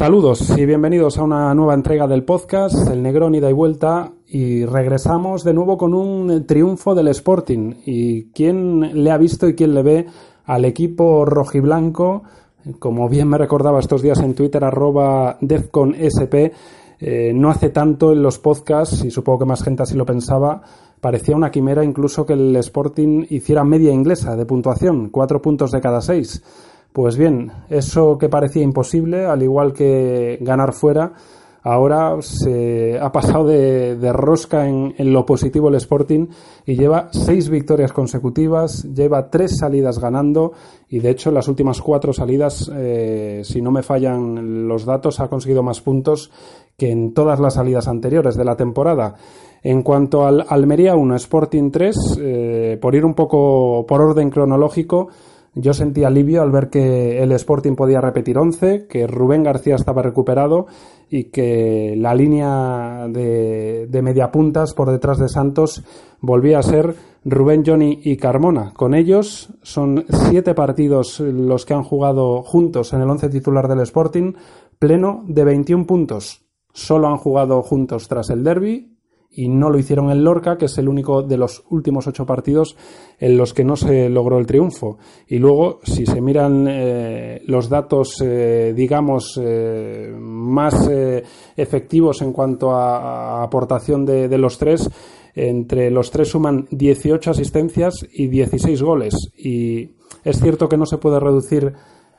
Saludos y bienvenidos a una nueva entrega del podcast El Negrón ida y vuelta y regresamos de nuevo con un triunfo del Sporting. Y quién le ha visto y quién le ve al equipo rojiblanco como bien me recordaba estos días en Twitter arroba defconsp eh, no hace tanto en los podcasts y supongo que más gente así lo pensaba parecía una quimera incluso que el Sporting hiciera media inglesa de puntuación cuatro puntos de cada seis pues bien, eso que parecía imposible, al igual que ganar fuera, ahora se ha pasado de, rosca en, lo positivo el Sporting y lleva seis victorias consecutivas, lleva tres salidas ganando y de hecho las últimas cuatro salidas, eh, si no me fallan los datos, ha conseguido más puntos que en todas las salidas anteriores de la temporada. En cuanto al Almería 1, Sporting 3, eh, por ir un poco por orden cronológico, yo sentí alivio al ver que el Sporting podía repetir 11, que Rubén García estaba recuperado y que la línea de, de mediapuntas por detrás de Santos volvía a ser Rubén, Johnny y Carmona. Con ellos son siete partidos los que han jugado juntos en el once titular del Sporting, pleno de 21 puntos. Solo han jugado juntos tras el derby y no lo hicieron en Lorca, que es el único de los últimos ocho partidos en los que no se logró el triunfo. Y luego, si se miran eh, los datos, eh, digamos, eh, más efectivos en cuanto a, aportación de, de, los tres, entre los tres suman 18 asistencias y 16 goles. Y es cierto que no se puede reducir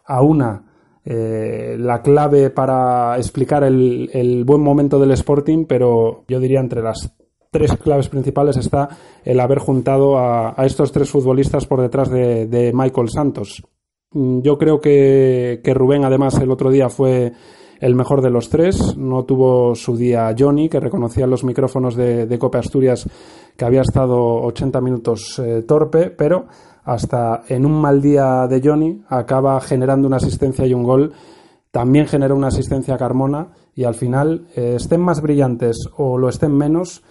a una eh, la clave para explicar el, buen momento del Sporting, pero yo diría entre las tres claves principales está el haber juntado a, estos tres futbolistas por detrás de, Michael Santos. Mm, yo creo que, Rubén, además, el otro día fue el mejor de los tres. No tuvo su día Johnny, que reconocía los micrófonos de, de Copa Asturias que había estado 80 minutos eh, torpe, pero hasta en un mal día de Johnny acaba generando una asistencia y un gol. También genera una asistencia a Carmona y al final, eh, estén más brillantes o lo estén menos,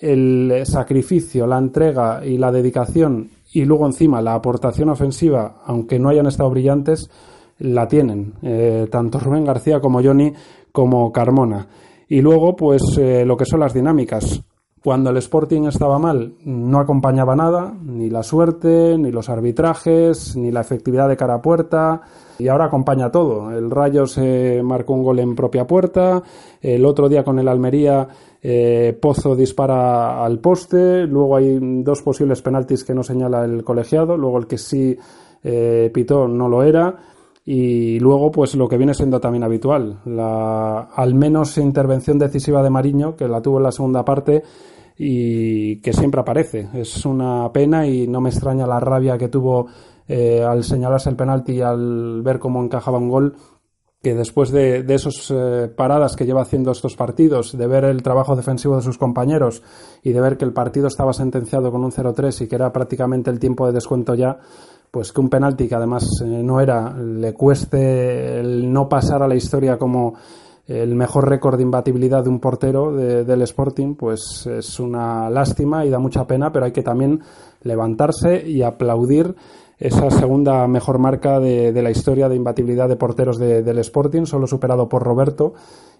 el sacrificio, la entrega y la dedicación y luego encima la aportación ofensiva, aunque no hayan estado brillantes, la tienen, eh, tanto Rubén García como Johnny como Carmona. Y luego, pues eh, lo que son las dinámicas. Cuando el Sporting estaba mal, no acompañaba nada, ni la suerte, ni los arbitrajes, ni la efectividad de cara a puerta, y ahora acompaña todo. El Rayo se marcó un gol en propia puerta, el otro día con el Almería eh, Pozo dispara al poste, luego hay dos posibles penaltis que no señala el colegiado, luego el que sí eh, pitó no lo era y luego pues lo que viene siendo también habitual, la al menos intervención decisiva de Mariño, que la tuvo en la segunda parte, y que siempre aparece. Es una pena y no me extraña la rabia que tuvo eh, al señalarse el penalti y al ver cómo encajaba un gol que después de, de esas eh, paradas que lleva haciendo estos partidos, de ver el trabajo defensivo de sus compañeros y de ver que el partido estaba sentenciado con un 0-3 y que era prácticamente el tiempo de descuento ya, pues que un penalti que además eh, no era, le cueste el no pasar a la historia como el mejor récord de imbatibilidad de un portero del Sporting, pues es una lástima y da mucha pena, pero hay que también levantarse y aplaudir esa segunda mejor marca de, la historia de imbatibilidad de porteros del Sporting, solo superado por Roberto.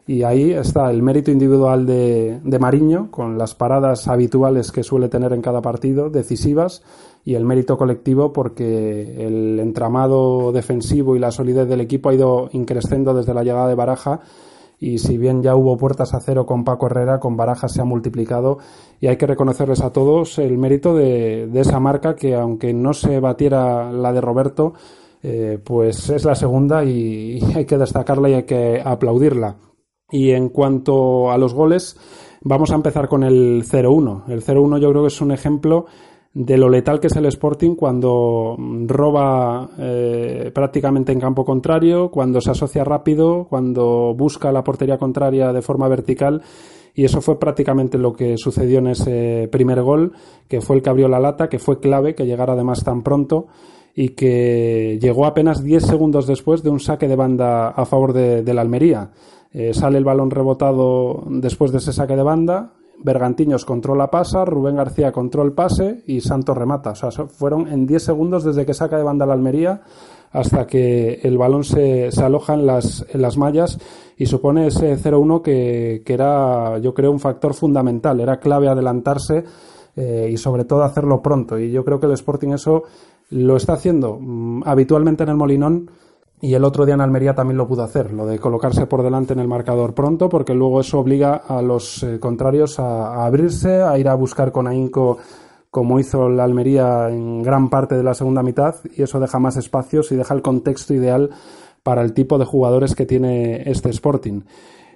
Y ahí está el mérito individual de, de Mariño, con las paradas habituales que suele tener en cada partido, decisivas, y el mérito colectivo porque el entramado defensivo y la solidez del equipo ha ido increciendo desde la llegada de Baraja y si bien ya hubo puertas a cero con Paco Herrera, con Barajas se ha multiplicado y hay que reconocerles a todos el mérito de, esa marca que aunque no se batiera la de Roberto, eh, pues es la segunda y, hay que destacarla y hay que aplaudirla. Y en cuanto a los goles, vamos a empezar con el 0-1. El 0-1 yo creo que es un ejemplo de lo letal que es el Sporting cuando roba eh, prácticamente en campo contrario, cuando se asocia rápido, cuando busca la portería contraria de forma vertical. Y eso fue prácticamente lo que sucedió en ese primer gol, que fue el que abrió la lata, que fue clave, que llegara además tan pronto y que llegó apenas 10 segundos después de un saque de banda a favor de, la Almería. Eh, sale el balón rebotado después de ese saque de banda, Bergantiños controla pasa, Rubén García controla pase y Santos remata. O sea, fueron en 10 segundos desde que saca de banda la Almería hasta que el balón se, se aloja en las, en las mallas y supone ese 0-1 que, que, era, yo creo, un factor fundamental. Era clave adelantarse eh, y sobre todo hacerlo pronto. Y yo creo que el Sporting eso lo está haciendo mm, habitualmente en el Molinón y el otro día en Almería también lo pudo hacer, lo de colocarse por delante en el marcador pronto, porque luego eso obliga a los eh, contrarios a, a, abrirse, a ir a buscar con ahínco como hizo la Almería en gran parte de la segunda mitad, y eso deja más espacios y deja el contexto ideal para el tipo de jugadores que tiene este Sporting.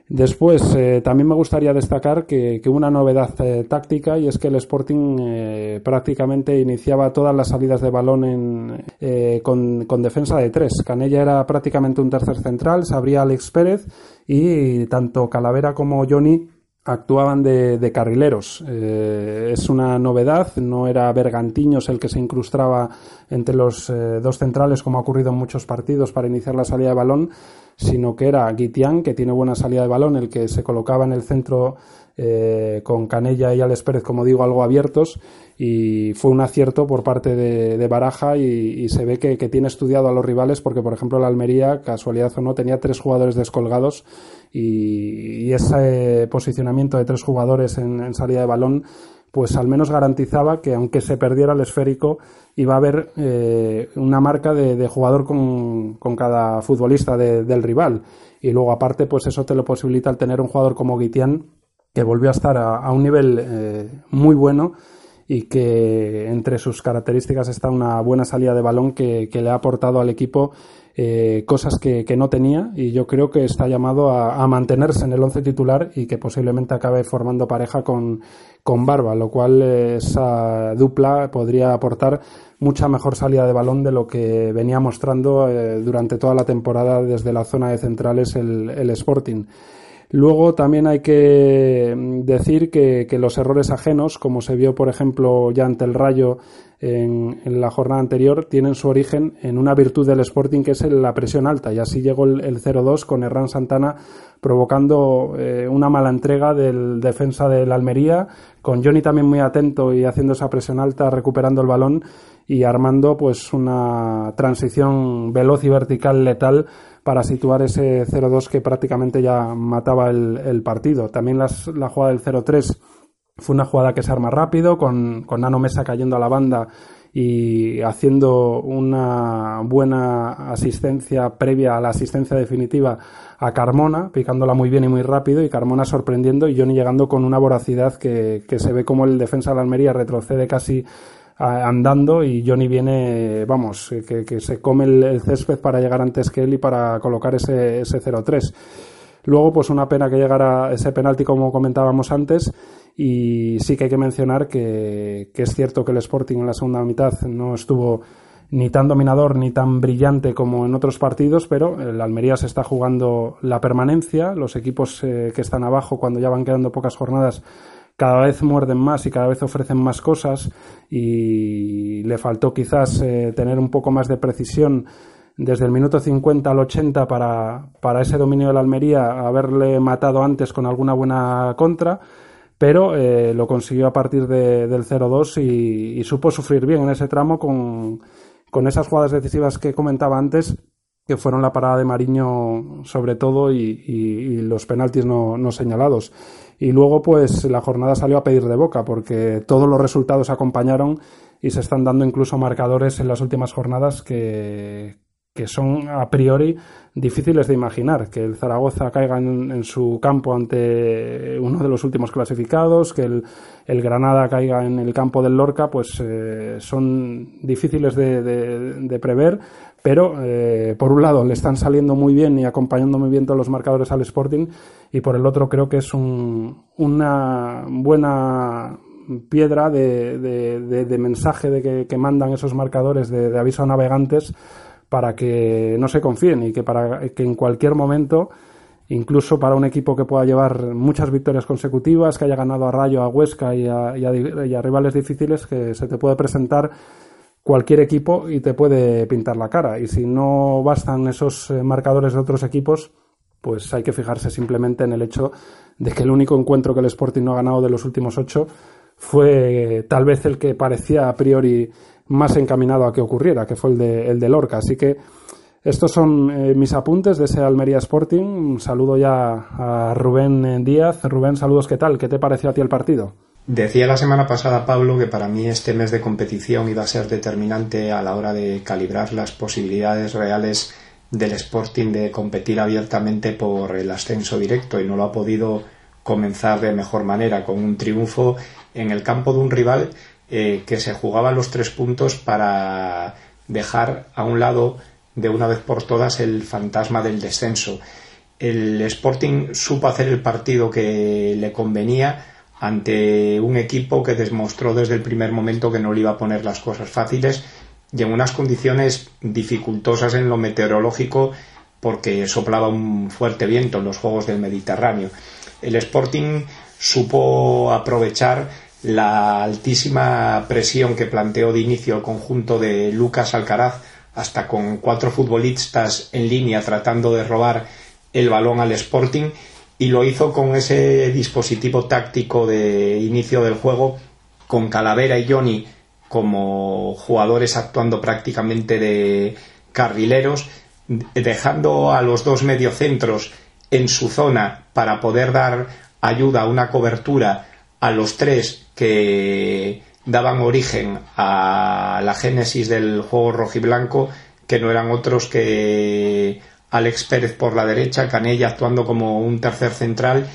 Después, eh, también me gustaría destacar que, que una novedad eh, táctica y es que el Sporting eh, prácticamente iniciaba todas las salidas de balón en, eh, con, con, defensa de tres. Canella era prácticamente un tercer central, se abría Alex Pérez y tanto Calavera como Johnny actuaban de, carrileros. Eh, es una novedad, no era Bergantiños el que se incrustaba entre los eh, dos centrales como ha ocurrido en muchos partidos para iniciar la salida de balón, sino que era Guitián, que tiene buena salida de balón, el que se colocaba en el centro eh, con Canella y Alex Pérez, como digo, algo abiertos y fue un acierto por parte de, de Baraja y, se ve que, tiene estudiado a los rivales porque, por ejemplo, la Almería, casualidad o no, tenía tres jugadores descolgados y, ese posicionamiento de tres jugadores en, en salida de balón pues al menos garantizaba que aunque se perdiera el esférico iba a haber eh, una marca de, jugador con, cada futbolista de, del rival. Y luego aparte pues eso te lo posibilita al tener un jugador como Guitián que volvió a estar a, un nivel eh, muy bueno y que entre sus características está una buena salida de balón que, que le ha aportado al equipo eh, cosas que, que, no tenía y yo creo que está llamado a, mantenerse en el once titular y que posiblemente acabe formando pareja con, con Barba, lo cual esa dupla podría aportar mucha mejor salida de balón de lo que venía mostrando eh, durante toda la temporada desde la zona de centrales el, el Sporting. Luego también hay que mm, decir que, los errores ajenos, como se vio por ejemplo ya ante el Rayo en, la jornada anterior, tienen su origen en una virtud del Sporting que es la presión alta. Y así llegó el, el 0-2 con Herrán Santana provocando eh, una mala entrega del defensa del Almería, con Johnny también muy atento y haciendo esa presión alta, recuperando el balón y armando pues una transición veloz y vertical letal para situar ese 0-2 que prácticamente ya mataba el, partido. También las, la jugada del 0-3 fue una jugada que se arma rápido, con, con Nano Mesa cayendo a la banda y haciendo una buena asistencia previa a la asistencia definitiva a Carmona, picándola muy bien y muy rápido, y Carmona sorprendiendo y Johnny llegando con una voracidad que, que se ve como el defensa de la Almería retrocede casi andando y Johnny viene, vamos, que, que se come el, el, césped para llegar antes que él y para colocar ese, ese 0-3. Luego, pues una pena que llegara ese penalti como comentábamos antes y sí que hay que mencionar que, que es cierto que el Sporting en la segunda mitad no estuvo ni tan dominador ni tan brillante como en otros partidos, pero el Almería se está jugando la permanencia, los equipos eh, que están abajo cuando ya van quedando pocas jornadas cada vez muerden más y cada vez ofrecen más cosas y le faltó quizás eh, tener un poco más de precisión desde el minuto 50 al 80 para, para ese dominio de la Almería, haberle matado antes con alguna buena contra, pero eh, lo consiguió a partir de, del 0-2 y, y, supo sufrir bien en ese tramo con, con esas jugadas decisivas que comentaba antes, que fueron la parada de Mariño sobre todo y, los penaltis no, señalados y luego pues la jornada salió a pedir de boca porque todos los resultados acompañaron y se están dando incluso marcadores en las últimas jornadas que, que son a priori difíciles de imaginar. Que el Zaragoza caiga en, su campo ante uno de los últimos clasificados, que el, Granada caiga en el campo del Lorca, pues eh, son difíciles de prever pero eh, por un lado le están saliendo muy bien y acompañando muy bien todos los marcadores al Sporting y por el otro creo que es un, una buena piedra de, de, de, de mensaje de que, mandan esos marcadores de, aviso a navegantes para que no se confíen y que para que en cualquier momento incluso para un equipo que pueda llevar muchas victorias consecutivas, que haya ganado a Rayo, a Huesca y a, y a rivales difíciles, que se te puede presentar cualquier equipo y te puede pintar la cara. Y si no bastan esos eh, marcadores de otros equipos, pues hay que fijarse simplemente en el hecho de que el único encuentro que el Sporting no ha ganado de los últimos ocho fue tal vez el que parecía a priori más encaminado a que ocurriera, que fue el de, el de Lorca. Así que Estos son eh, mis apuntes de ese Almería Sporting. Un saludo ya a Rubén Díaz. Rubén, saludos, ¿qué tal? ¿Qué te pareció a ti el partido? Decía la semana pasada Pablo que para mí este mes de competición iba a ser determinante a la hora de calibrar las posibilidades reales del Sporting de competir abiertamente por el ascenso directo y no lo ha podido comenzar de mejor manera con un triunfo en el campo de un rival eh, que se jugaba los tres puntos para dejar a un lado de una vez por todas el fantasma del descenso. El Sporting supo hacer el partido que le convenía ante un equipo que demostró desde el primer momento que no le iba a poner las cosas fáciles y en unas condiciones dificultosas en lo meteorológico porque soplaba un fuerte viento en los Juegos del Mediterráneo. El Sporting supo aprovechar la altísima presión que planteó de inicio el conjunto de Lucas Alcaraz, hasta con cuatro futbolistas en línea tratando de robar el balón al Sporting, y lo hizo con ese dispositivo táctico de inicio del juego, con Calavera y Johnny como jugadores actuando prácticamente de carrileros, dejando a los dos mediocentros en su zona para poder dar ayuda una cobertura a los tres que daban origen a la génesis del juego rojiblanco, que no eran otros que Alex Pérez por la derecha, Canella actuando como un tercer central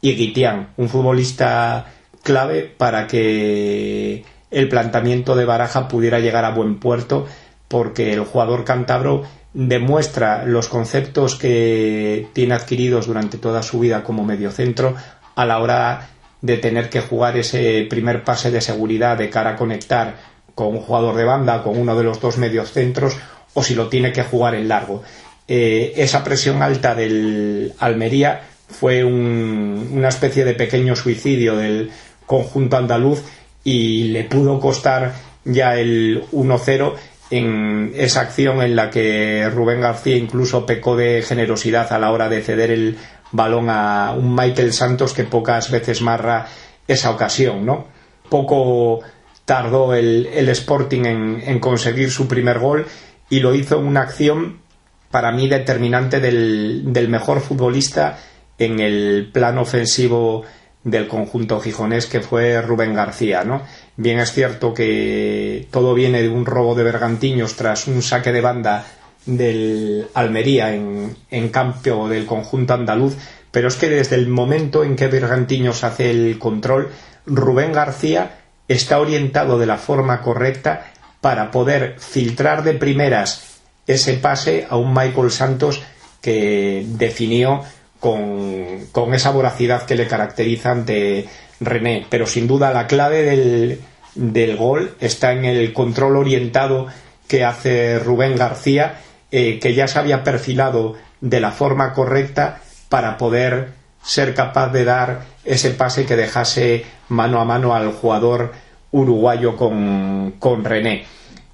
y Guitián, un futbolista clave para que el planteamiento de Baraja pudiera llegar a buen puerto, porque el jugador cántabro demuestra los conceptos que tiene adquiridos durante toda su vida como mediocentro a la hora de tener que jugar ese primer pase de seguridad de cara a conectar con un jugador de banda, con uno de los dos mediocentros, o si lo tiene que jugar en largo. Eh, esa presión alta del Almería fue una especie de pequeño suicidio del conjunto andaluz y le pudo costar ya el 1-0 en esa acción en la que Rubén García incluso pecó de generosidad a la hora de ceder el balón a un Michael Santos que pocas veces marra esa ocasión, ¿no? Poco tardó el, Sporting en, conseguir su primer gol y lo hizo en una acción para mí determinante del, mejor futbolista en el plano ofensivo del conjunto gijonés que fue Rubén García, ¿no? Bien es cierto que todo viene de un robo de bergantiños tras un saque de banda del Almería en, en campo del conjunto andaluz, pero es que desde el momento en que Bergantiños hace el control, Rubén García está orientado de la forma correcta para poder filtrar de primeras ese pase a un Michael Santos que definió con, con esa voracidad que le caracteriza ante René. Pero sin duda la clave del, del gol está en el control orientado que hace Rubén García, eh, que ya se había perfilado de la forma correcta para poder ser capaz de dar ese pase que dejase mano a mano al jugador uruguayo con, con René.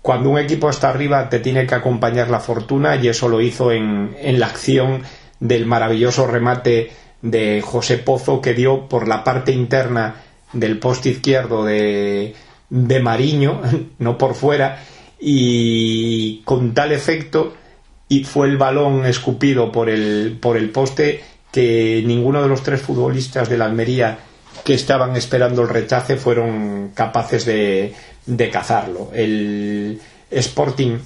Cuando un equipo está arriba te tiene que acompañar la fortuna y eso lo hizo en, en la acción del maravilloso remate de José Pozo que dio por la parte interna del poste izquierdo de, de Mariño, no por fuera, y con tal efecto y fue el balón escupido por el, por el poste que ninguno de los tres futbolistas de la Almería que estaban esperando el rechace fueron capaces de, de cazarlo. El Sporting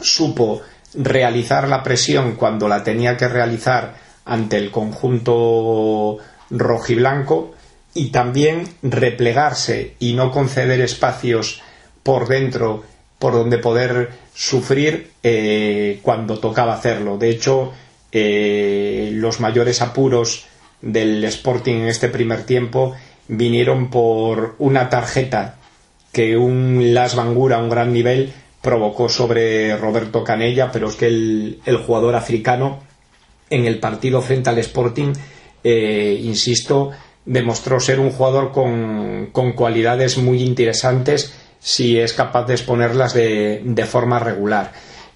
supo realizar la presión cuando la tenía que realizar ante el conjunto rojiblanco y también replegarse y no conceder espacios por dentro por donde poder sufrir eh, cuando tocaba hacerlo. De hecho, eh, los mayores apuros del Sporting en este primer tiempo vinieron por una tarjeta que un Las Bangura a un gran nivel provocó sobre Roberto Canella, pero es que el, jugador africano en el partido frente al Sporting, eh, insisto, demostró ser un jugador con, con, cualidades muy interesantes si es capaz de exponerlas de, de forma regular.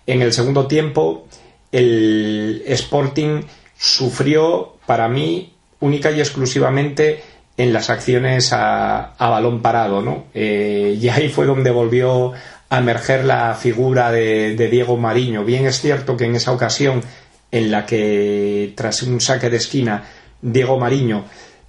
En el segundo tiempo, el Sporting sufrió, para mí, única y exclusivamente en las acciones a, balón parado, ¿no? Eh, y ahí fue donde volvió emerger la figura de, Diego Mariño. Bien es cierto que en esa ocasión en la que tras un saque de esquina Diego Mariño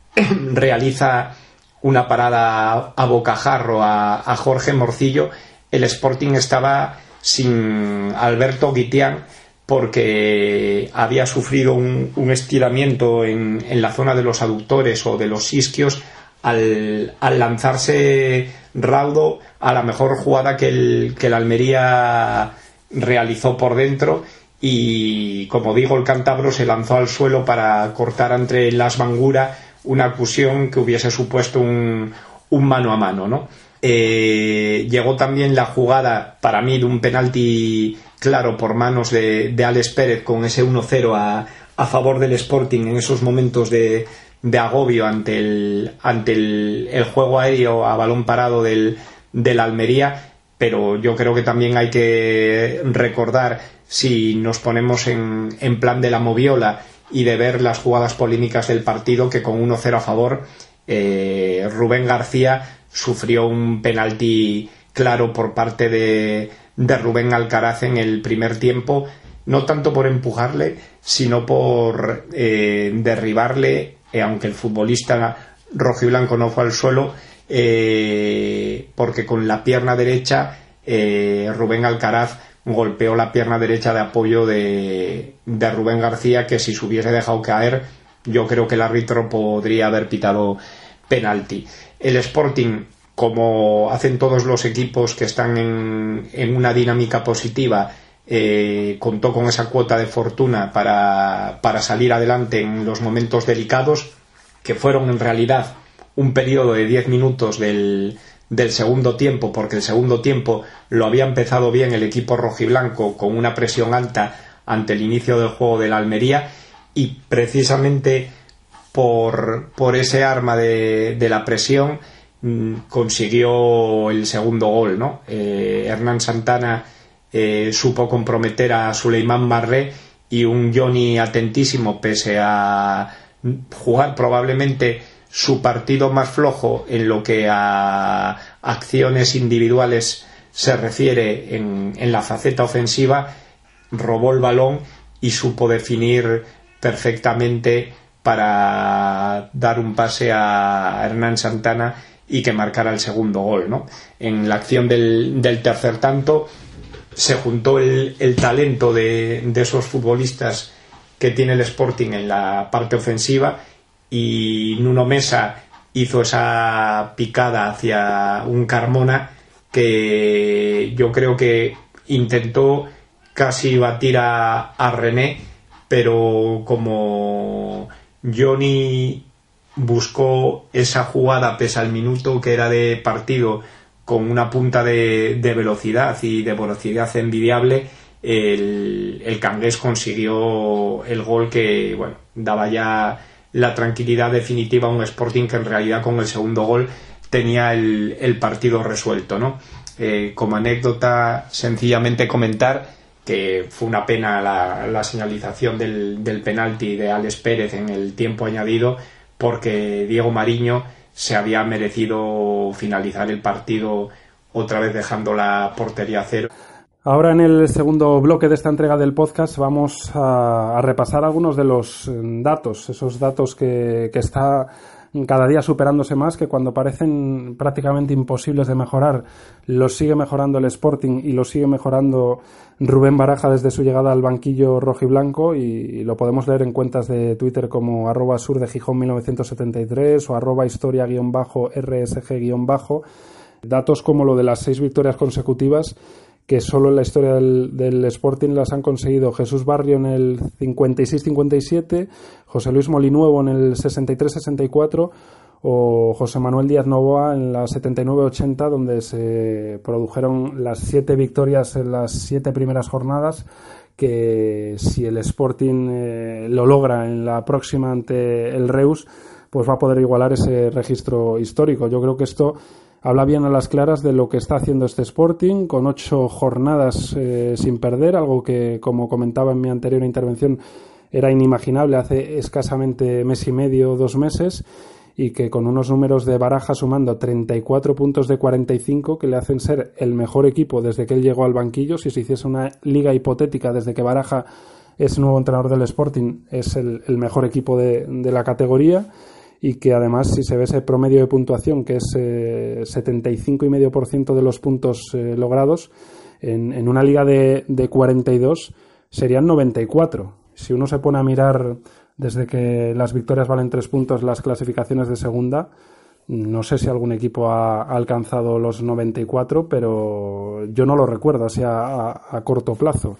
realiza una parada a bocajarro a, Jorge Morcillo, el Sporting estaba sin Alberto Guitián porque había sufrido un, estiramiento en, la zona de los aductores o de los isquios al, lanzarse raudo a la mejor jugada que el, que el Almería realizó por dentro y como digo el cántabro se lanzó al suelo para cortar entre las manguras una acusión que hubiese supuesto un, un mano a mano ¿no? Eh, llegó también la jugada para mí de un penalti claro por manos de, Alex Pérez con ese 1-0 a, a favor del Sporting en esos momentos de, de agobio ante el, ante el, juego aéreo a balón parado del, del Almería, pero yo creo que también hay que recordar si nos ponemos en, en plan de la moviola y de ver las jugadas polémicas del partido que con 1-0 a favor eh, Rubén García sufrió un penalti claro por parte de, de Rubén Alcaraz en el primer tiempo, no tanto por empujarle, sino por eh, derribarle eh, aunque el futbolista rojiblanco no fue al suelo, eh, porque con la pierna derecha eh, Rubén Alcaraz golpeó la pierna derecha de apoyo de, de, Rubén García, que si se hubiese dejado caer, yo creo que el árbitro podría haber pitado penalti. El Sporting, como hacen todos los equipos que están en, una dinámica positiva, eh, contó con esa cuota de fortuna para, para salir adelante en los momentos delicados, que fueron en realidad un periodo de 10 minutos del, del segundo tiempo, porque el segundo tiempo lo había empezado bien el equipo rojiblanco con una presión alta ante el inicio del juego de la Almería y precisamente por, por ese arma de, de la presión consiguió el segundo gol, ¿no? Eh, Hernán Santana eh, supo comprometer a Suleiman Marré y un Johnny atentísimo pese a jugar probablemente su partido más flojo en lo que a acciones individuales se refiere en, en la faceta ofensiva, robó el balón y supo definir perfectamente para dar un pase a Hernán Santana y que marcara el segundo gol. ¿no? En la acción del, del tercer tanto, se juntó el, talento de, esos futbolistas que tiene el Sporting en la parte ofensiva y Nuno Mesa hizo esa picada hacia un Carmona que yo creo que intentó casi batir a, a René, pero como Johnny buscó esa jugada pese al minuto que era de partido con una punta de, velocidad y de velocidad envidiable, el, el Cangués consiguió el gol que bueno, daba ya la tranquilidad definitiva a un Sporting que en realidad con el segundo gol tenía el, partido resuelto. ¿no? Eh, como anécdota, sencillamente comentar que fue una pena la, la señalización del, del penalti de Alex Pérez en el tiempo añadido porque Diego Mariño se había merecido finalizar el partido otra vez dejando la portería a cero. Ahora en el segundo bloque de esta entrega del podcast vamos a, repasar algunos de los eh, datos, esos datos que, que está cada día superándose más, que cuando parecen prácticamente imposibles de mejorar, los sigue mejorando el Sporting y lo sigue mejorando Rubén Baraja desde su llegada al banquillo rojiblanco y, y lo podemos leer en cuentas de Twitter como arroba sur de Gijón 1973 o arroba historia-rsg- datos como lo de las seis victorias consecutivas que solo en la historia del, Sporting las han conseguido Jesús Barrio en el 56-57, José Luis Molinuevo en el 63-64 o José Manuel Díaz Novoa en la 79-80, donde se produjeron las siete victorias en las siete primeras jornadas, que si el Sporting eh, lo logra en la próxima ante el Reus, pues va a poder igualar ese registro histórico. Yo creo que esto habla bien a las claras de lo que está haciendo este Sporting, con ocho jornadas eh, sin perder, algo que, como comentaba en mi anterior intervención, era inimaginable hace escasamente mes y medio, dos meses. y que con unos números de Baraja sumando 34 puntos de 45 que le hacen ser el mejor equipo desde que él llegó al banquillo, si se hiciese una liga hipotética desde que Baraja es nuevo entrenador del Sporting, es el, mejor equipo de, la categoría y que además si se ve ese promedio de puntuación que es eh, 75,5% de los puntos eh, logrados en, una liga de, de 42 serían 94. Si uno se pone a mirar desde que las victorias valen tres puntos las clasificaciones de segunda, no sé si algún equipo ha, alcanzado los 94, pero yo no lo recuerdo así a corto plazo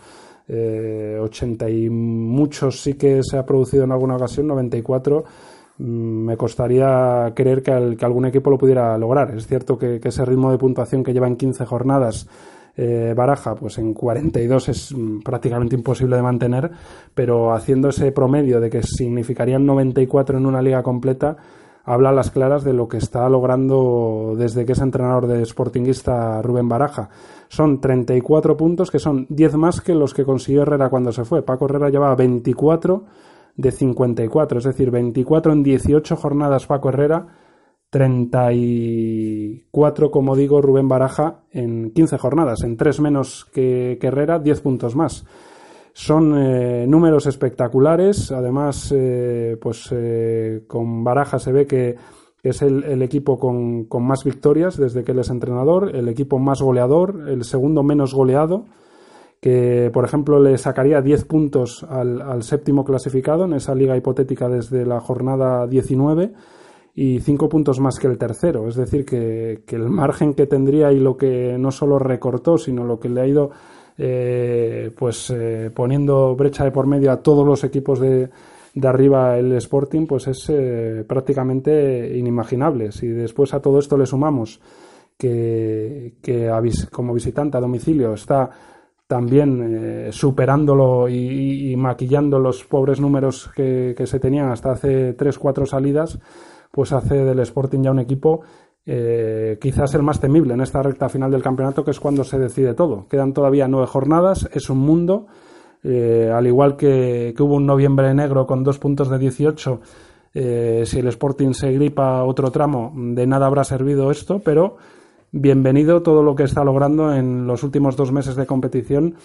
eh, 80 y muchos sí que se ha producido en alguna ocasión, 94 mm, me costaría creer que, algún equipo lo pudiera lograr. Es cierto que, ese ritmo de puntuación que lleva en 15 jornadas eh, Baraja, pues en 42 es mm, prácticamente imposible de mantener, pero haciendo ese promedio de que significarían 94 en una liga completa, habla a las claras de lo que está logrando desde que es entrenador de Sportingista Rubén Baraja. Son 34 puntos, que son 10 más que los que consiguió Herrera cuando se fue. Paco Herrera llevaba 24 de 54, es decir, 24 en 18 jornadas Paco Herrera, 34, como digo, Rubén Baraja en 15 jornadas, en 3 menos que, Herrera, 10 puntos más. Son eh, números espectaculares, además, eh, pues eh, con Baraja se ve que es el, equipo con, más victorias desde que él es entrenador, el equipo más goleador, el segundo menos goleado, que por ejemplo le sacaría 10 puntos al, séptimo clasificado en esa liga hipotética desde la jornada 19 y 5 puntos más que el tercero. Es decir, que, que, el margen que tendría y lo que no solo recortó, sino lo que le ha ido eh, pues eh, poniendo brecha de por medio a todos los equipos de, de arriba el Sporting, pues es eh, prácticamente inimaginable. Si después a todo esto le sumamos que, que como visitante a domicilio está también superándolo y, maquillando los pobres números que, que se tenían hasta hace 3-4 salidas, pues hace del Sporting ya un equipo eh, quizás el más temible en esta recta final del campeonato, que es cuando se decide todo. Quedan todavía nueve jornadas, es un mundo. Eh, al igual que, hubo un noviembre negro con dos puntos de 18, eh, si el Sporting se gripa otro tramo, de nada habrá servido esto, pero bienvenido todo lo que está logrando en los últimos dos meses de competición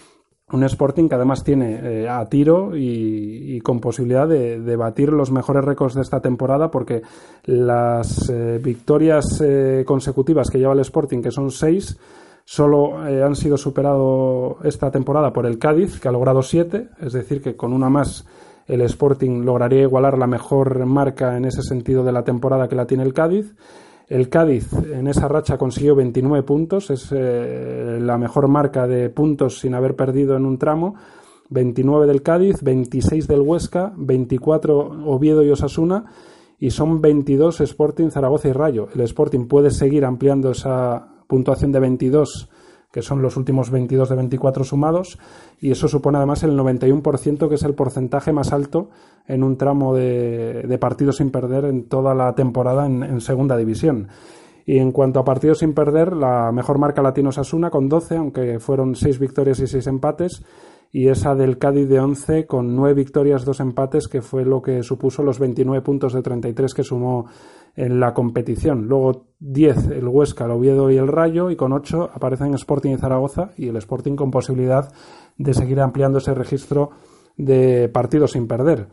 un Sporting que además tiene eh, a tiro y, con posibilidad de, batir los mejores récords de esta temporada porque las eh, victorias eh, consecutivas que lleva el Sporting, que son seis, solo han sido superado esta temporada por el Cádiz, que ha logrado siete, es decir, que con una más el Sporting lograría igualar la mejor marca en ese sentido de la temporada que la tiene el Cádiz. El Cádiz en esa racha consiguió 29 puntos, es eh, la mejor marca de puntos sin haber perdido en un tramo. 29 del Cádiz, 26 del Huesca, 24 Oviedo y Osasuna y son 22 Sporting, Zaragoza y Rayo. El Sporting puede seguir ampliando esa puntuación de 22 que son los últimos 22 de 24 sumados, y eso supone además el 91%, que es el porcentaje más alto en un tramo de, partidos sin perder en toda la temporada en, segunda división. Y en cuanto a partidos sin perder, la mejor marca latino es Asuna con 12, aunque fueron 6 victorias y 6 empates, y esa del Cádiz de 11 con 9 victorias, 2 empates, que fue lo que supuso los 29 puntos de 33 que sumó en la competición. Luego 10 el Huesca, el Oviedo y el Rayo y con 8 aparecen Sporting y Zaragoza y el Sporting con posibilidad de seguir ampliando ese registro de partidos sin perder.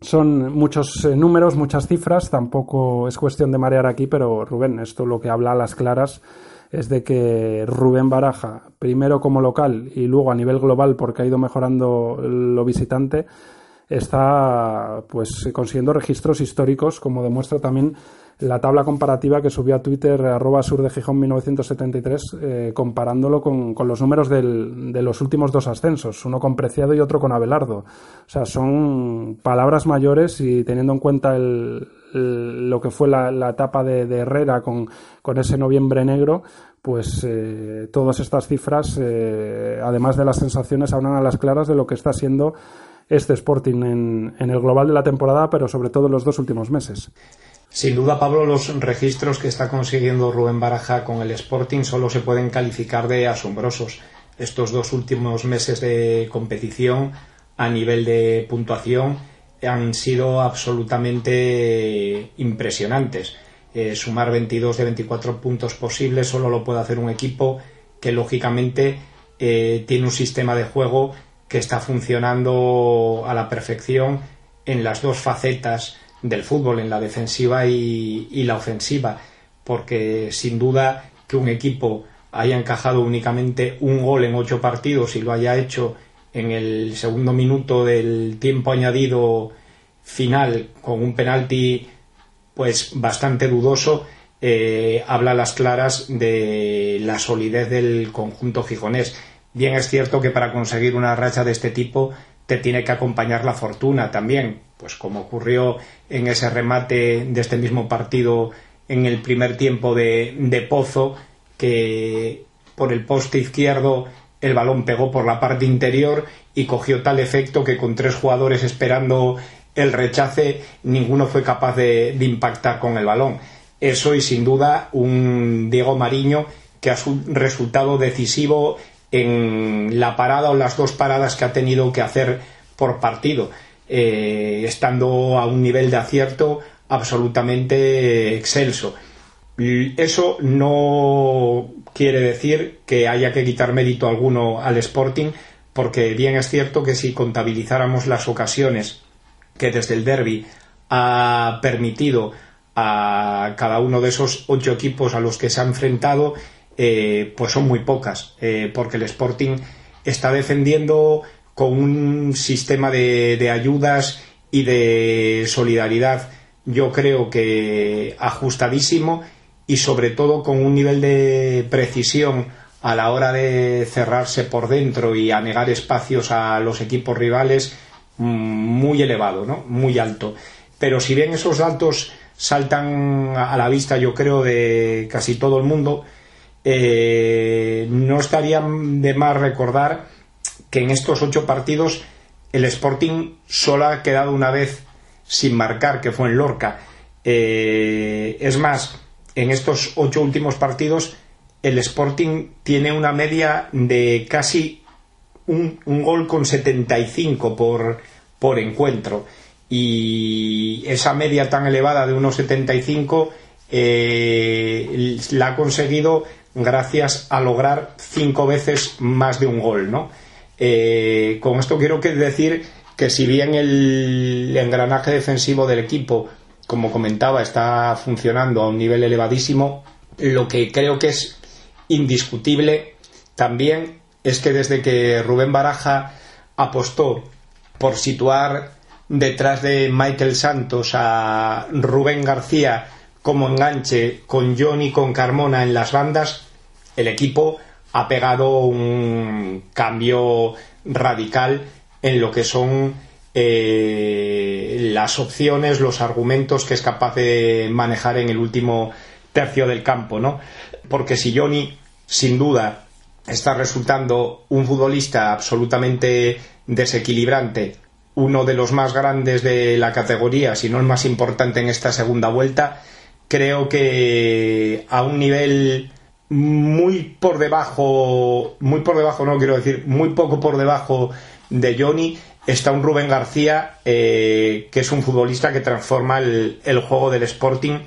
Son muchos eh, números, muchas cifras, tampoco es cuestión de marear aquí, pero Rubén, esto lo que habla a las claras es de que Rubén Baraja, primero como local y luego a nivel global porque ha ido mejorando lo visitante, está pues consiguiendo registros históricos, como demuestra también la tabla comparativa que subió a Twitter arroba sur de Gijón 1973 eh, comparándolo con, los números del, de los últimos dos ascensos, uno con Preciado y otro con Abelardo. O sea, son palabras mayores y teniendo en cuenta el, lo que fue la, etapa de, Herrera con, con, ese noviembre negro, pues eh, todas estas cifras, eh, además de las sensaciones, hablan a las claras de lo que está siendo este Sporting en, en el global de la temporada, pero sobre todo en los dos últimos meses. Sin duda, Pablo, los registros que está consiguiendo Rubén Baraja con el Sporting solo se pueden calificar de asombrosos. Estos dos últimos meses de competición a nivel de puntuación han sido absolutamente impresionantes. Eh, sumar 22 de 24 puntos posibles solo lo puede hacer un equipo que lógicamente eh, tiene un sistema de juego que está funcionando a la perfección en las dos facetas del fútbol, en la defensiva y, la ofensiva, porque sin duda que un equipo haya encajado únicamente un gol en ocho partidos y lo haya hecho en el segundo minuto del tiempo añadido final con un penalti pues bastante dudoso eh, habla a las claras de la solidez del conjunto gijonés. Bien es cierto que para conseguir una racha de este tipo te tiene que acompañar la fortuna también, pues como ocurrió en ese remate de este mismo partido en el primer tiempo de, de Pozo, que por el poste izquierdo el balón pegó por la parte interior y cogió tal efecto que con tres jugadores esperando el rechace ninguno fue capaz de, impactar con el balón. Eso y sin duda un Diego Mariño que ha resultado decisivo en la parada o las dos paradas que ha tenido que hacer por partido, eh, estando a un nivel de acierto absolutamente excelso. Eso no quiere decir que haya que quitar mérito alguno al Sporting, porque bien es cierto que si contabilizáramos las ocasiones que desde el derby ha permitido a cada uno de esos ocho equipos a los que se ha enfrentado, eh, pues son muy pocas, eh, porque el Sporting está defendiendo con un sistema de ayudas y de solidaridad, yo creo que ajustadísimo y sobre todo con un nivel de precisión a la hora de cerrarse por dentro y anegar espacios a los equipos rivales mm, muy elevado, ¿no? Muy alto. Pero si bien esos datos saltan a la vista, yo creo, de casi todo el mundo, eh, no estaría de más recordar que en estos ocho partidos el Sporting solo ha quedado una vez sin marcar, que fue en Lorca. Eh, es más, en estos ocho últimos partidos el Sporting tiene una media de casi un, gol con 75 por, por encuentro y esa media tan elevada de unos 75 eh, la ha conseguido gracias a lograr cinco veces más de un gol, ¿no? Eh, con esto quiero decir que si bien el engranaje defensivo del equipo como comentaba, está funcionando a un nivel elevadísimo. Lo que creo que es indiscutible también es que desde que Rubén Baraja apostó por situar detrás de Michael Santos a Rubén García como enganche con Johnny con Carmona en las bandas, el equipo ha pegado un cambio radical en lo que son eh, las opciones, los argumentos que es capaz de manejar en el último tercio del campo, ¿no? Porque si Johnny, sin duda, está resultando un futbolista absolutamente desequilibrante, uno de los más grandes de la categoría, si no el más importante en esta segunda vuelta, creo que a un nivel muy por debajo, muy por debajo, no quiero decir, muy poco por debajo de Johnny, está un Rubén García, eh, que es un futbolista que transforma el, juego del Sporting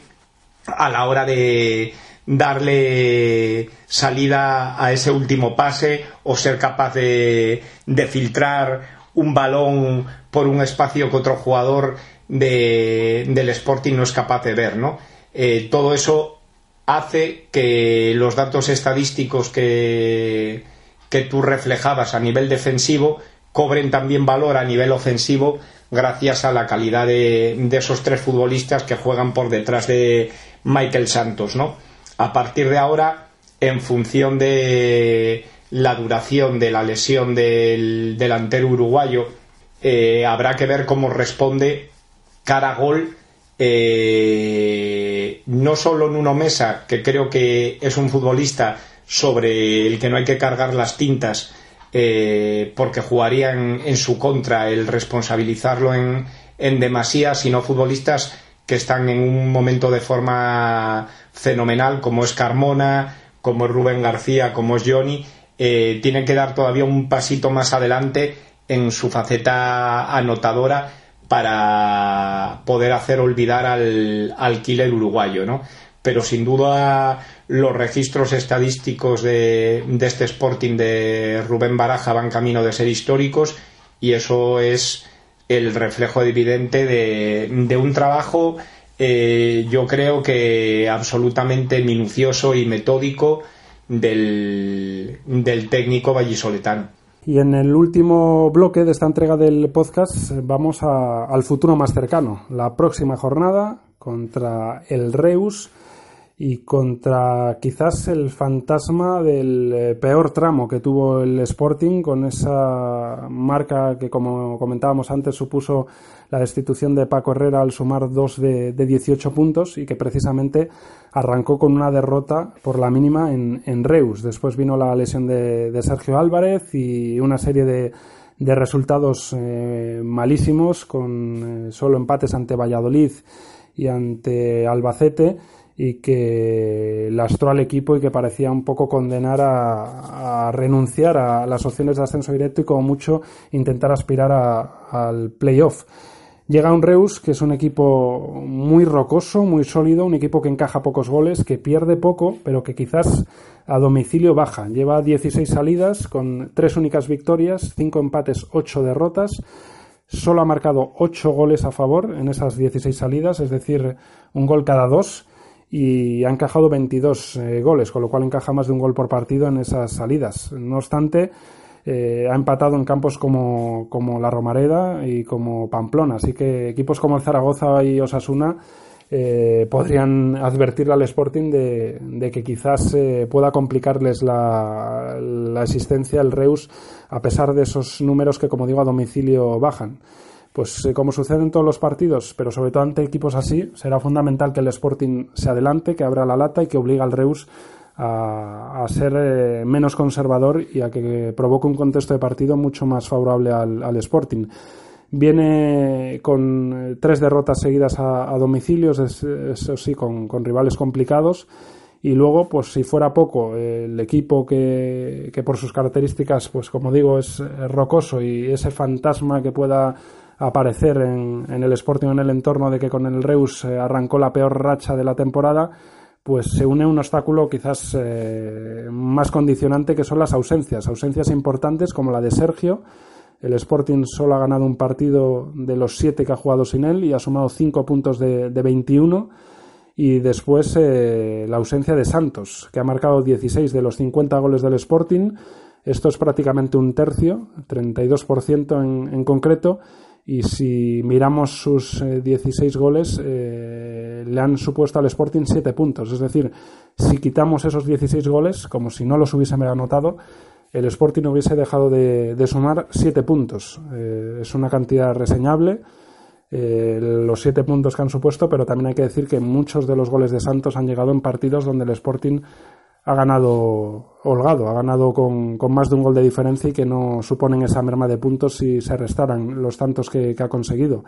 a la hora de darle salida a ese último pase o ser capaz de, filtrar un balón por un espacio que otro jugador del Sporting no es capaz de ver, ¿no? Eh, todo eso hace que los datos estadísticos que, que tú reflejabas a nivel defensivo cobren también valor a nivel ofensivo gracias a la calidad de, esos tres futbolistas que juegan por detrás de Michael Santos, ¿no? A partir de ahora, en función de la duración de la lesión del delantero uruguayo, eh, habrá que ver cómo responde cada gol eh, no solo Nuno Mesa, que creo que es un futbolista sobre el que no hay que cargar las tintas, eh, porque jugaría en, su contra el responsabilizarlo en, en demasía, sino futbolistas que están en un momento de forma fenomenal, como es Carmona, como es Rubén García, como es Johnny, eh, tienen que dar todavía un pasito más adelante en su faceta anotadora para poder hacer olvidar al, al killer uruguayo, ¿no? Pero sin duda los registros estadísticos de, de este Sporting de Rubén Baraja van camino de ser históricos y eso es el reflejo evidente de, de un trabajo eh, yo creo que absolutamente minucioso y metódico del, del técnico vallisoletano. Y en el último bloque de esta entrega del podcast vamos al futuro más cercano, la próxima jornada contra el Reus y contra quizás el fantasma del eh, peor tramo que tuvo el Sporting con esa marca que como comentábamos antes supuso la destitución de Paco Herrera al sumar dos de, de 18 puntos y que precisamente arrancó con una derrota por la mínima en, en Reus. Después vino la lesión de, Sergio Álvarez y una serie de, de resultados eh, malísimos con eh, solo empates ante Valladolid y ante Albacete y que lastró al equipo y que parecía un poco condenar a, renunciar a las opciones de ascenso directo y como mucho intentar aspirar al playoff. Llega un Reus que es un equipo muy rocoso, muy sólido, un equipo que encaja pocos goles, que pierde poco, pero que quizás a domicilio baja. Lleva 16 salidas con tres únicas victorias, cinco empates, ocho derrotas. Solo ha marcado ocho goles a favor en esas 16 salidas, es decir, un gol cada dos y ha encajado 22 eh, goles, con lo cual encaja más de un gol por partido en esas salidas. No obstante, eh, ha empatado en campos como, como, la Romareda y como Pamplona, así que equipos como el Zaragoza y Osasuna eh, podrían advertirle al Sporting de, que quizás pueda complicarles la, la existencia el Reus a pesar de esos números que, como digo, a domicilio bajan. Pues eh, como sucede en todos los partidos, pero sobre todo ante equipos así, será fundamental que el Sporting se adelante, que abra la lata y que obligue al Reus a, ser eh, menos conservador y a que provoque un contexto de partido mucho más favorable al, Sporting. Viene con eh, tres derrotas seguidas a, domicilios, eso sí, con, rivales complicados. Y luego, pues si fuera poco, el equipo que, que por sus características, pues como digo, es rocoso y ese fantasma que pueda aparecer en, en el Sporting en el entorno de que con el Reus eh, arrancó la peor racha de la temporada, pues se une un obstáculo quizás eh, más condicionante que son las ausencias, ausencias importantes como la de Sergio. El Sporting solo ha ganado un partido de los siete que ha jugado sin él y ha sumado cinco puntos de, de 21. Y después eh, la ausencia de Santos, que ha marcado 16 de los 50 goles del Sporting. Esto es prácticamente un tercio, 32% en, en concreto y si miramos sus 16 eh, goles, eh, le han supuesto al Sporting 7 puntos. Es decir, si quitamos esos 16 goles, como si no los hubiese anotado, el Sporting hubiese dejado de, sumar 7 puntos. Eh, es una cantidad reseñable. los 7 puntos que han supuesto, pero también hay que decir que muchos de los goles de Santos han llegado en partidos donde el Sporting ha ganado holgado, ha ganado con, con, más de un gol de diferencia y que no suponen esa merma de puntos si se restaran los tantos que, ha conseguido.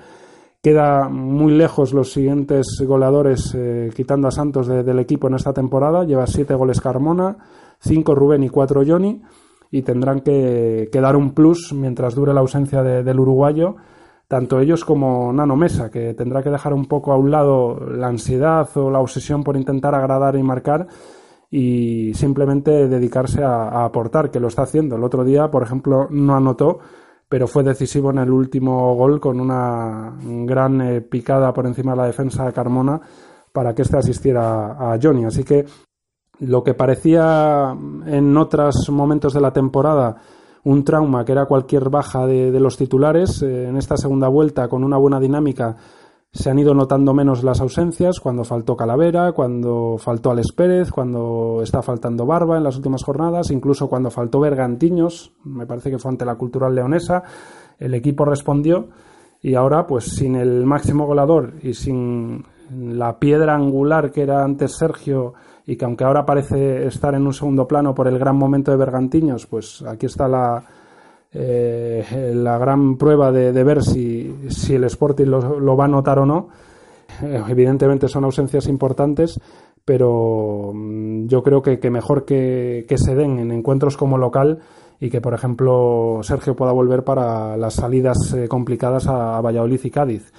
Queda muy lejos los siguientes goleadores, eh, quitando a Santos del equipo en esta temporada. Lleva siete goles Carmona, cinco Rubén y cuatro Johnny. Y tendrán que, que dar un plus mientras dure la ausencia del uruguayo, tanto ellos como Nano Mesa, que tendrá que dejar un poco a un lado la ansiedad o la obsesión por intentar agradar y marcar y simplemente dedicarse a, aportar, que lo está haciendo. El otro día, por ejemplo, no anotó, pero fue decisivo en el último gol con una gran eh, picada por encima de la defensa de Carmona para que éste asistiera a Johnny. Así que lo que parecía en otros momentos de la temporada un trauma, que era cualquier baja de, los titulares, eh, en esta segunda vuelta con una buena dinámica se han ido notando menos las ausencias cuando faltó Calavera, cuando faltó Alex Pérez, cuando está faltando Barba en las últimas jornadas, incluso cuando faltó Bergantiños, me parece que fue ante la Cultural Leonesa, el equipo respondió y ahora pues sin el máximo goleador y sin la piedra angular que era antes Sergio y que aunque ahora parece estar en un segundo plano por el gran momento de Bergantiños, pues aquí está la, eh, la gran prueba de, ver si, el Sporting lo, va a notar o no. Eh, evidentemente son ausencias importantes, pero mm, yo creo que, mejor que, se den en encuentros como local y que, por ejemplo, Sergio pueda volver para las salidas eh, complicadas a, Valladolid y Cádiz.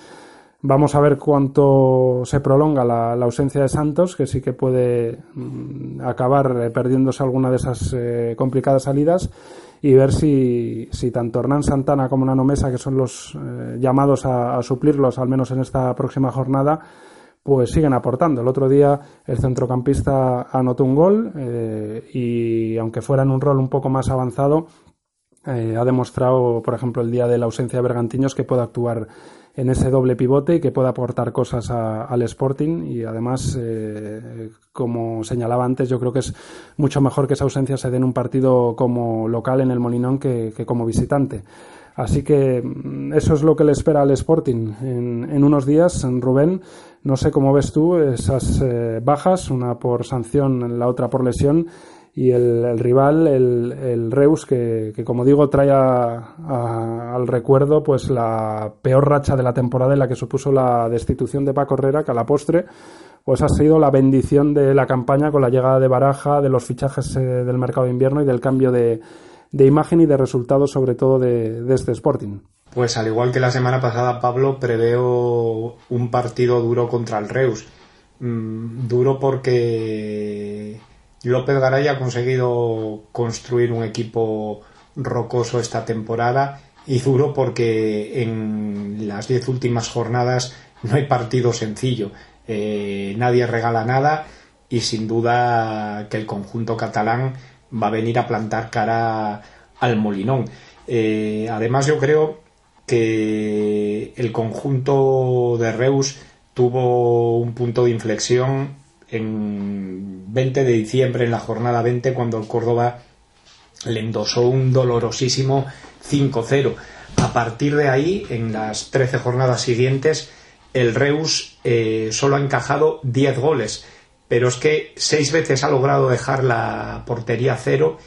Vamos a ver cuánto se prolonga la, ausencia de Santos, que sí que puede mm, acabar perdiéndose alguna de esas complicadas salidas, y ver si, si, tanto Hernán Santana como Nano Mesa, que son los llamados a, suplirlos, al menos en esta próxima jornada, pues siguen aportando. El otro día el centrocampista anotó un gol eh, y aunque fuera en un rol un poco más avanzado, eh, ha demostrado, por ejemplo, el día de la ausencia de Bergantiños que puede actuar en ese doble pivote y que puede aportar cosas al Sporting y además, eh, como señalaba antes, yo creo que es mucho mejor que esa ausencia se dé en un partido como local en el Molinón que como visitante. Así que mm, eso es lo que le espera al Sporting en, unos días. Rubén, no sé cómo ves tú esas eh, bajas, una por sanción, la otra por lesión, y el, rival, el, Reus, que, como digo trae al recuerdo pues la peor racha de la temporada en la que supuso la destitución de Paco Herrera, que a la postre pues ha sido la bendición de la campaña con la llegada de Baraja, de los fichajes eh, del mercado de invierno y del cambio de de imagen y de resultados, sobre todo de, este Sporting. Pues al igual que la semana pasada, Pablo, preveo un partido duro contra el Reus. Mm, duro porque López Garay ha conseguido construir un equipo rocoso esta temporada y duro porque en las diez últimas jornadas no hay partido sencillo. Eh, nadie regala nada y sin duda que el conjunto catalán va a venir a plantar cara al Molinón. Eh, además, yo creo que el conjunto de Reus tuvo un punto de inflexión en 20 de diciembre, en la jornada 20, cuando el Córdoba le endosó un dolorosísimo 5-0. A partir de ahí, en las 13 jornadas siguientes, el Reus eh, solo ha encajado 10 goles pero es que seis veces ha logrado dejar la portería cero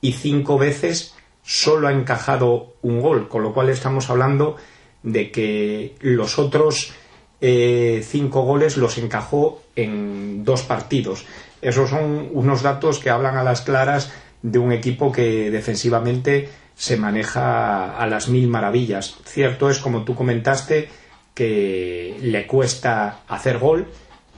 y cinco veces solo ha encajado un gol, con lo cual estamos hablando de que los otros eh, cinco goles los encajó en dos partidos. Esos son unos datos que hablan a las claras de un equipo que defensivamente se maneja a las mil maravillas. Cierto es, como tú comentaste, que le cuesta hacer gol,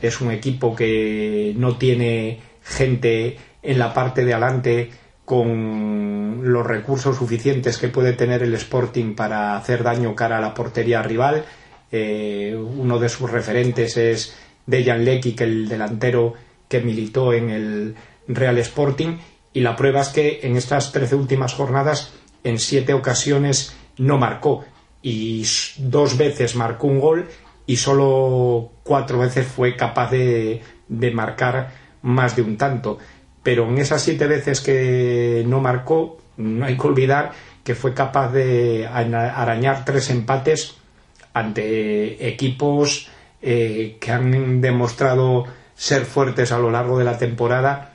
es un equipo que no tiene gente en la parte de adelante con los recursos suficientes que puede tener el Sporting para hacer daño cara a la portería rival. Eh, uno de sus referentes es Dejan Lecky, que el delantero que militó en el Real Sporting. Y la prueba es que en estas trece últimas jornadas, en siete ocasiones no marcó y dos veces marcó un gol y solo cuatro veces fue capaz de, marcar más de un tanto. Pero en esas siete veces que no marcó, no hay que olvidar que fue capaz de arañar tres empates ante equipos eh, que han demostrado ser fuertes a lo largo de la temporada,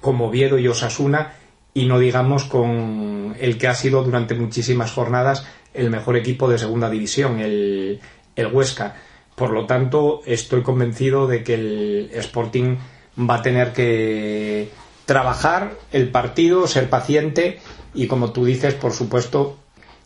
como Viedo y Osasuna, y no digamos con el que ha sido durante muchísimas jornadas el mejor equipo de segunda división, el, el Huesca. Por lo tanto, estoy convencido de que el Sporting va a tener que trabajar el partido, ser paciente y, como tú dices, por supuesto,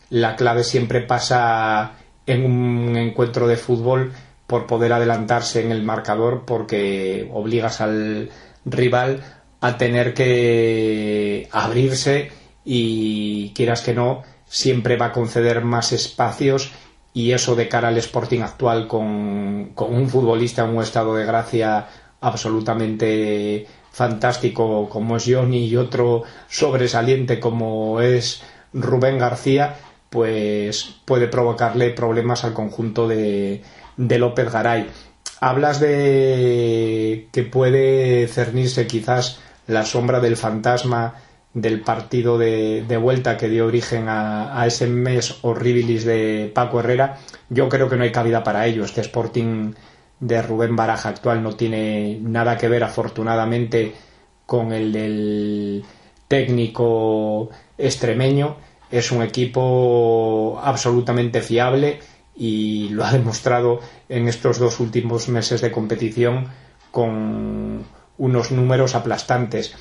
la clave siempre pasa en un encuentro de fútbol por poder adelantarse en el marcador porque obligas al rival a tener que abrirse y quieras que no, siempre va a conceder más espacios y eso de cara al Sporting actual con, un futbolista en un estado de gracia absolutamente fantástico como es Johnny y otro sobresaliente como es Rubén García, pues puede provocarle problemas al conjunto de, de López Garay. Hablas de que puede cernirse quizás la sombra del fantasma del partido de, vuelta que dio origen a, ese mes horribilis de Paco Herrera, yo creo que no hay cabida para ello. Este Sporting de Rubén Baraja actual no tiene nada que ver, afortunadamente, con el del técnico extremeño. Es un equipo absolutamente fiable y lo ha demostrado en estos dos últimos meses de competición con unos números aplastantes.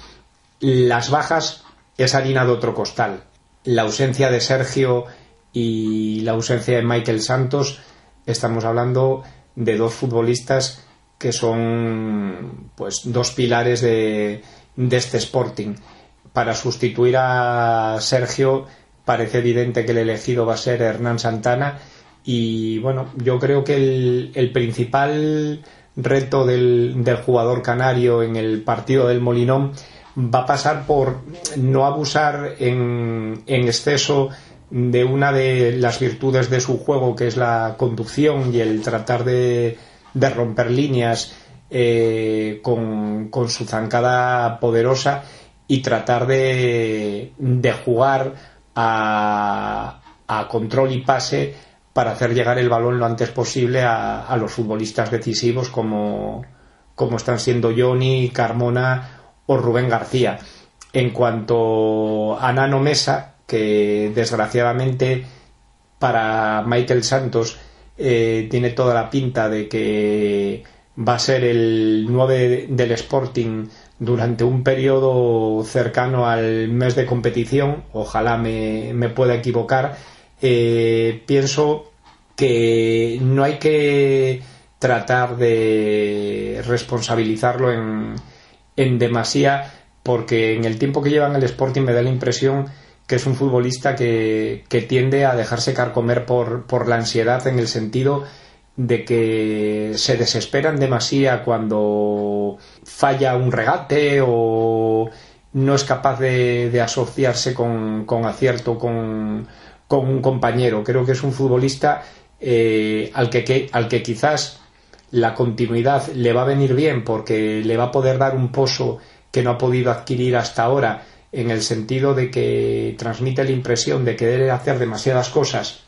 Las bajas es harina de otro costal. La ausencia de Sergio y la ausencia de Michael Santos, estamos hablando de dos futbolistas que son pues dos pilares de, de este Sporting. Para sustituir a Sergio parece evidente que el elegido va a ser Hernán Santana y bueno, yo creo que el, el principal reto del, del, jugador canario en el partido del Molinón va a pasar por no abusar en, en exceso de una de las virtudes de su juego, que es la conducción y el tratar de, de romper líneas eh, con, con, su zancada poderosa y tratar de, de jugar a, a, control y pase para hacer llegar el balón lo antes posible a, los futbolistas decisivos como, como están siendo Johnny, Carmona o Rubén García. En cuanto a Nano Mesa, que desgraciadamente para Michael Santos eh, tiene toda la pinta de que va a ser el 9 del Sporting durante un periodo cercano al mes de competición, ojalá me, me pueda equivocar, eh, pienso que no hay que tratar de responsabilizarlo en, en demasía porque en el tiempo que lleva en el Sporting me da la impresión que es un futbolista que, que tiende a dejarse carcomer por, por la ansiedad en el sentido de que se desesperan demasiado cuando falla un regate o no es capaz de, de asociarse con, con acierto con, con, un compañero. Creo que es un futbolista eh, al, que, al que quizás la continuidad le va a venir bien porque le va a poder dar un pozo que no ha podido adquirir hasta ahora en el sentido de que transmite la impresión de que debe hacer demasiadas cosas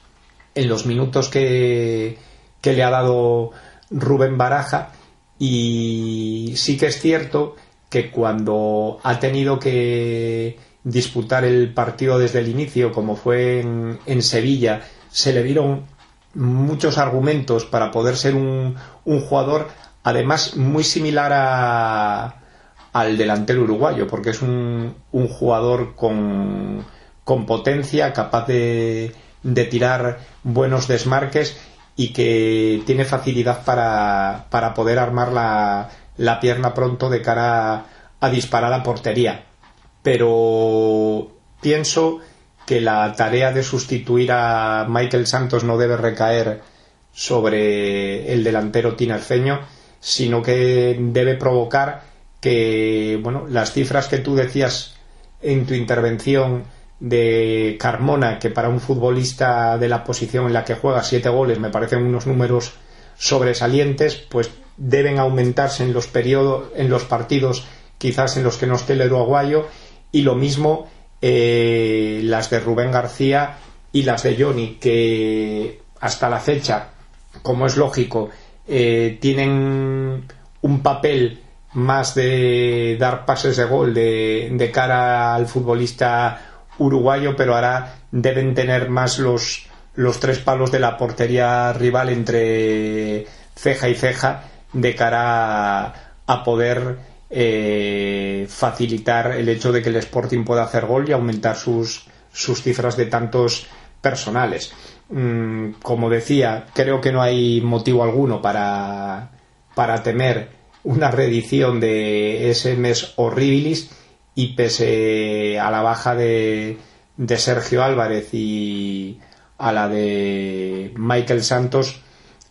en los minutos que, que le ha dado Rubén Baraja y sí que es cierto que cuando ha tenido que disputar el partido desde el inicio, como fue en, en Sevilla, se le dieron muchos argumentos para poder ser un, un jugador, además muy similar a, al delantero uruguayo, porque es un, un jugador con, con, potencia, capaz de, de, tirar buenos desmarques y que tiene facilidad para, para poder armar la, la, pierna pronto de cara a, disparar a portería. Pero pienso que la tarea de sustituir a Michael Santos no debe recaer sobre el delantero tinerfeño, sino que debe provocar que bueno, las cifras que tú decías en tu intervención de Carmona, que para un futbolista de la posición en la que juega siete goles me parecen unos números sobresalientes, pues deben aumentarse en los periodos, en los partidos quizás en los que no esté el uruguayo y lo mismo eh, las de Rubén García y las de Johnny que hasta la fecha como es lógico eh, tienen un papel más de dar pases de gol de, cara al futbolista uruguayo, pero ahora deben tener más los, los tres palos de la portería rival entre ceja y ceja de cara a poder eh, facilitar el hecho de que el Sporting pueda hacer gol y aumentar sus, sus cifras de tantos personales. Mm, como decía, creo que no hay motivo alguno para, para temer una reedición de ese mes horribilis y pese a la baja de, de Sergio Álvarez y a la de Michael Santos,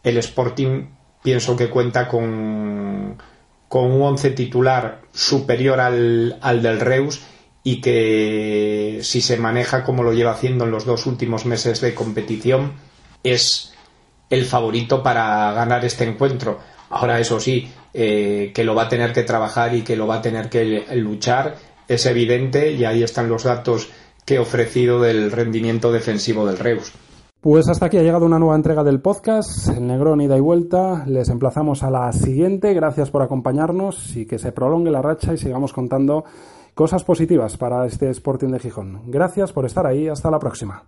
el Sporting pienso que cuenta con, con un once titular superior al, al, del Reus y que si se maneja como lo lleva haciendo en los dos últimos meses de competición es el favorito para ganar este encuentro. Ahora, eso sí, eh, que lo va a tener que trabajar y que lo va a tener que luchar es evidente y ahí están los datos que he ofrecido del rendimiento defensivo del Reus. Pues hasta aquí ha llegado una nueva entrega del podcast, el Negrón ida y vuelta. Les emplazamos a la siguiente. Gracias por acompañarnos y que se prolongue la racha y sigamos contando cosas positivas para este Sporting de Gijón. Gracias por estar ahí. Hasta la próxima.